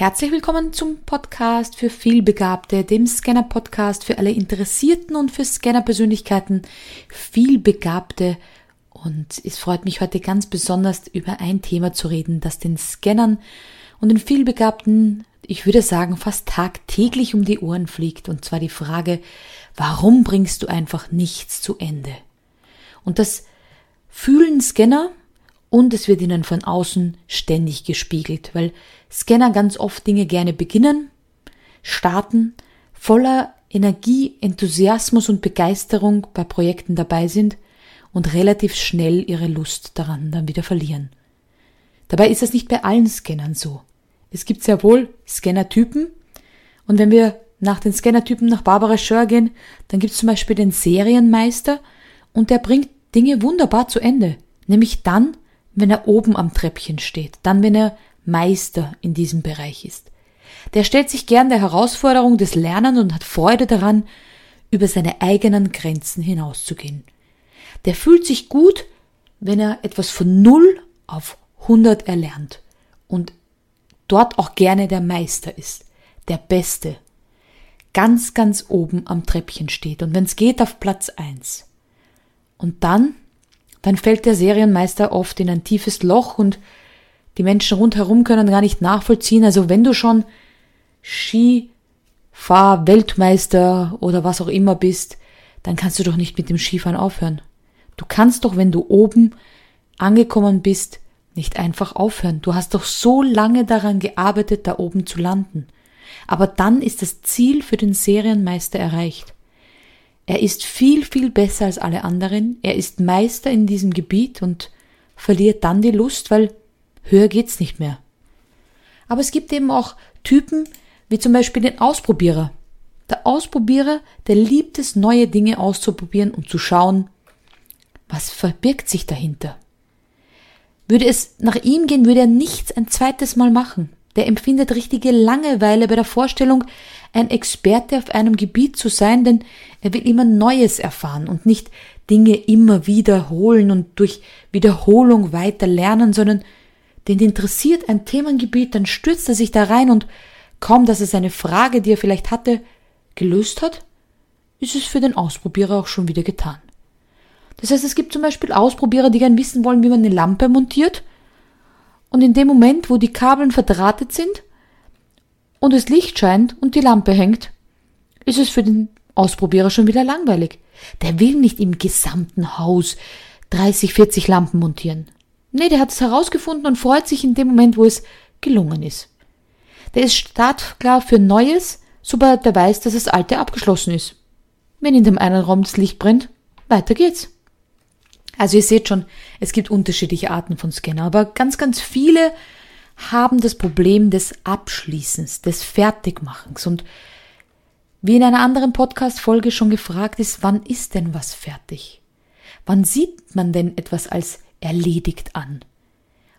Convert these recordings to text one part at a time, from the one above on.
Herzlich willkommen zum Podcast für Vielbegabte, dem Scanner-Podcast für alle Interessierten und für Scanner-Persönlichkeiten, Vielbegabte. Und es freut mich heute ganz besonders über ein Thema zu reden, das den Scannern und den Vielbegabten, ich würde sagen, fast tagtäglich um die Ohren fliegt. Und zwar die Frage, warum bringst du einfach nichts zu Ende? Und das fühlen Scanner und es wird ihnen von außen ständig gespiegelt, weil Scanner ganz oft Dinge gerne beginnen, starten, voller Energie, Enthusiasmus und Begeisterung bei Projekten dabei sind und relativ schnell ihre Lust daran dann wieder verlieren. Dabei ist das nicht bei allen Scannern so. Es gibt sehr wohl Scannertypen und wenn wir nach den Scannertypen nach Barbara Schör gehen, dann gibt es zum Beispiel den Serienmeister und der bringt Dinge wunderbar zu Ende, nämlich dann, wenn er oben am Treppchen steht, dann, wenn er Meister in diesem Bereich ist. Der stellt sich gern der Herausforderung des Lernens und hat Freude daran, über seine eigenen Grenzen hinauszugehen. Der fühlt sich gut, wenn er etwas von Null auf 100 erlernt und dort auch gerne der Meister ist, der Beste, ganz, ganz oben am Treppchen steht und wenn es geht auf Platz eins. Und dann dann fällt der Serienmeister oft in ein tiefes Loch und die Menschen rundherum können gar nicht nachvollziehen. Also wenn du schon Skifahr-Weltmeister oder was auch immer bist, dann kannst du doch nicht mit dem Skifahren aufhören. Du kannst doch, wenn du oben angekommen bist, nicht einfach aufhören. Du hast doch so lange daran gearbeitet, da oben zu landen. Aber dann ist das Ziel für den Serienmeister erreicht. Er ist viel, viel besser als alle anderen, er ist Meister in diesem Gebiet und verliert dann die Lust, weil höher geht's nicht mehr. Aber es gibt eben auch Typen, wie zum Beispiel den Ausprobierer. Der Ausprobierer, der liebt es, neue Dinge auszuprobieren und zu schauen, was verbirgt sich dahinter. Würde es nach ihm gehen, würde er nichts ein zweites Mal machen. Der empfindet richtige Langeweile bei der Vorstellung, ein Experte auf einem Gebiet zu sein, denn er will immer Neues erfahren und nicht Dinge immer wiederholen und durch Wiederholung weiter lernen, sondern den interessiert ein Themengebiet, dann stürzt er sich da rein und kaum, dass er seine Frage, die er vielleicht hatte, gelöst hat, ist es für den Ausprobierer auch schon wieder getan. Das heißt, es gibt zum Beispiel Ausprobierer, die gern wissen wollen, wie man eine Lampe montiert, und in dem Moment, wo die Kabeln verdrahtet sind, und das Licht scheint und die Lampe hängt, ist es für den Ausprobierer schon wieder langweilig. Der will nicht im gesamten Haus 30, 40 Lampen montieren. Nee, der hat es herausgefunden und freut sich in dem Moment, wo es gelungen ist. Der ist startklar für Neues, sobald er weiß, dass das Alte abgeschlossen ist. Wenn in dem einen Raum das Licht brennt, weiter geht's. Also ihr seht schon, es gibt unterschiedliche Arten von Scanner, aber ganz, ganz viele haben das Problem des Abschließens, des Fertigmachens. Und wie in einer anderen Podcast-Folge schon gefragt ist, wann ist denn was fertig? Wann sieht man denn etwas als erledigt an?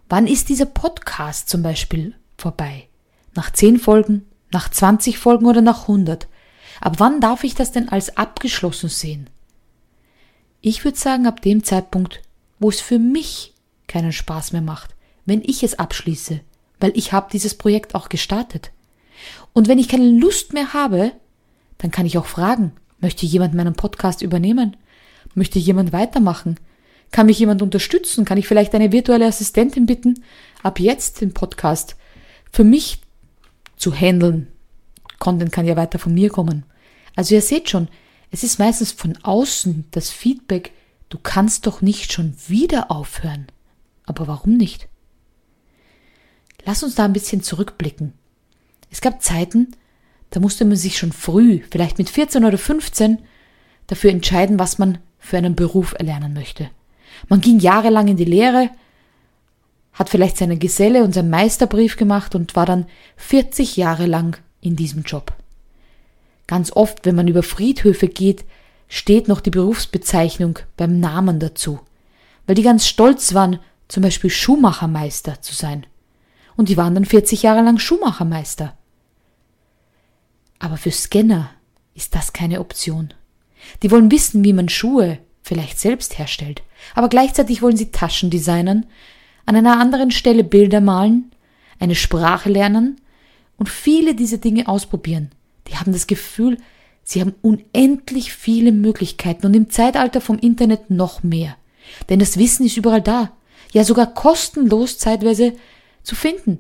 Wann ist dieser Podcast zum Beispiel vorbei? Nach zehn Folgen, nach 20 Folgen oder nach 100? Ab wann darf ich das denn als abgeschlossen sehen? Ich würde sagen, ab dem Zeitpunkt, wo es für mich keinen Spaß mehr macht, wenn ich es abschließe, weil ich habe dieses Projekt auch gestartet. Und wenn ich keine Lust mehr habe, dann kann ich auch fragen, möchte jemand meinen Podcast übernehmen? Möchte jemand weitermachen? Kann mich jemand unterstützen? Kann ich vielleicht eine virtuelle Assistentin bitten, ab jetzt den Podcast für mich zu handeln? Content kann ja weiter von mir kommen. Also ihr seht schon, es ist meistens von außen das Feedback, du kannst doch nicht schon wieder aufhören. Aber warum nicht? Lass uns da ein bisschen zurückblicken. Es gab Zeiten, da musste man sich schon früh, vielleicht mit 14 oder 15, dafür entscheiden, was man für einen Beruf erlernen möchte. Man ging jahrelang in die Lehre, hat vielleicht seine Geselle und seinen Meisterbrief gemacht und war dann 40 Jahre lang in diesem Job. Ganz oft, wenn man über Friedhöfe geht, steht noch die Berufsbezeichnung beim Namen dazu, weil die ganz stolz waren, zum Beispiel Schuhmachermeister zu sein und die waren dann 40 Jahre lang Schuhmachermeister. Aber für Scanner ist das keine Option. Die wollen wissen, wie man Schuhe vielleicht selbst herstellt, aber gleichzeitig wollen sie Taschen designen, an einer anderen Stelle Bilder malen, eine Sprache lernen und viele diese Dinge ausprobieren, die haben das Gefühl, sie haben unendlich viele Möglichkeiten und im Zeitalter vom Internet noch mehr. Denn das Wissen ist überall da, ja sogar kostenlos zeitweise zu finden.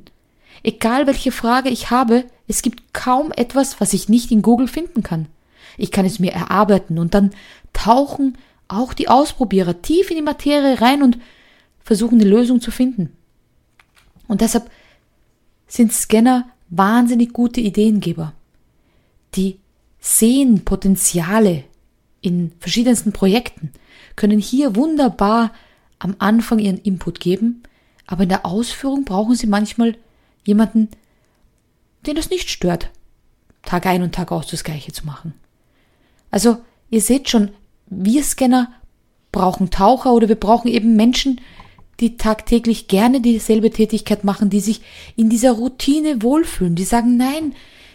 Egal welche Frage ich habe, es gibt kaum etwas, was ich nicht in Google finden kann. Ich kann es mir erarbeiten und dann tauchen auch die Ausprobierer tief in die Materie rein und versuchen die Lösung zu finden. Und deshalb sind Scanner wahnsinnig gute Ideengeber. Die sehen Potenziale in verschiedensten Projekten, können hier wunderbar am Anfang ihren Input geben, aber in der Ausführung brauchen sie manchmal jemanden, den das nicht stört, Tag ein und Tag aus das Gleiche zu machen. Also, ihr seht schon, wir Scanner brauchen Taucher oder wir brauchen eben Menschen, die tagtäglich gerne dieselbe Tätigkeit machen, die sich in dieser Routine wohlfühlen, die sagen, nein,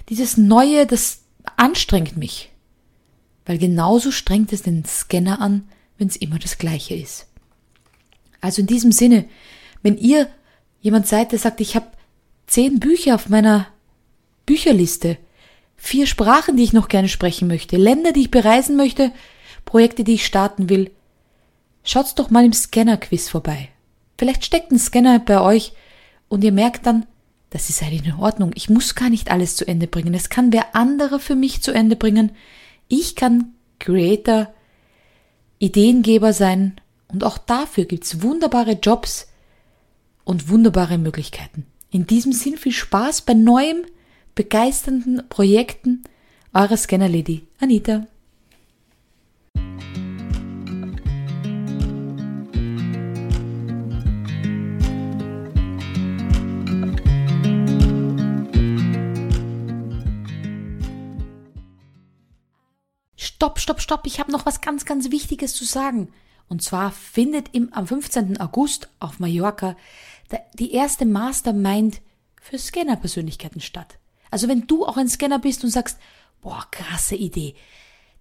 dieses Neue, das anstrengt mich. Weil genauso strengt es den Scanner an, wenn es immer das Gleiche ist. Also in diesem Sinne, wenn ihr jemand seid, der sagt, ich habe zehn Bücher auf meiner Bücherliste, vier Sprachen, die ich noch gerne sprechen möchte, Länder, die ich bereisen möchte, Projekte, die ich starten will, schaut's doch mal im Scanner-Quiz vorbei. Vielleicht steckt ein Scanner bei euch und ihr merkt dann, das ist halt in Ordnung. Ich muss gar nicht alles zu Ende bringen. Es kann wer anderer für mich zu Ende bringen. Ich kann Creator, Ideengeber sein und auch dafür gibt's wunderbare Jobs und wunderbare Möglichkeiten. In diesem Sinn viel Spaß bei neuem, begeisternden Projekten. Eure Scanner Lady Anita. Stopp, stopp, stopp, ich habe noch was ganz, ganz Wichtiges zu sagen. Und zwar findet im, am 15. August auf Mallorca die erste Mastermind für Scanner-Persönlichkeiten statt. Also wenn du auch ein Scanner bist und sagst, boah, krasse Idee.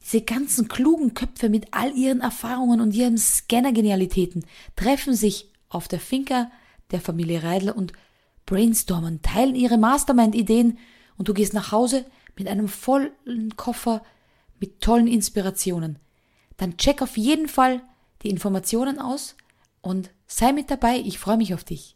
Diese ganzen klugen Köpfe mit all ihren Erfahrungen und ihren Scanner-Genialitäten treffen sich auf der Finca der Familie Reidler und brainstormen, teilen ihre Mastermind-Ideen und du gehst nach Hause mit einem vollen Koffer mit tollen Inspirationen, dann check auf jeden Fall die Informationen aus und sei mit dabei. Ich freue mich auf dich.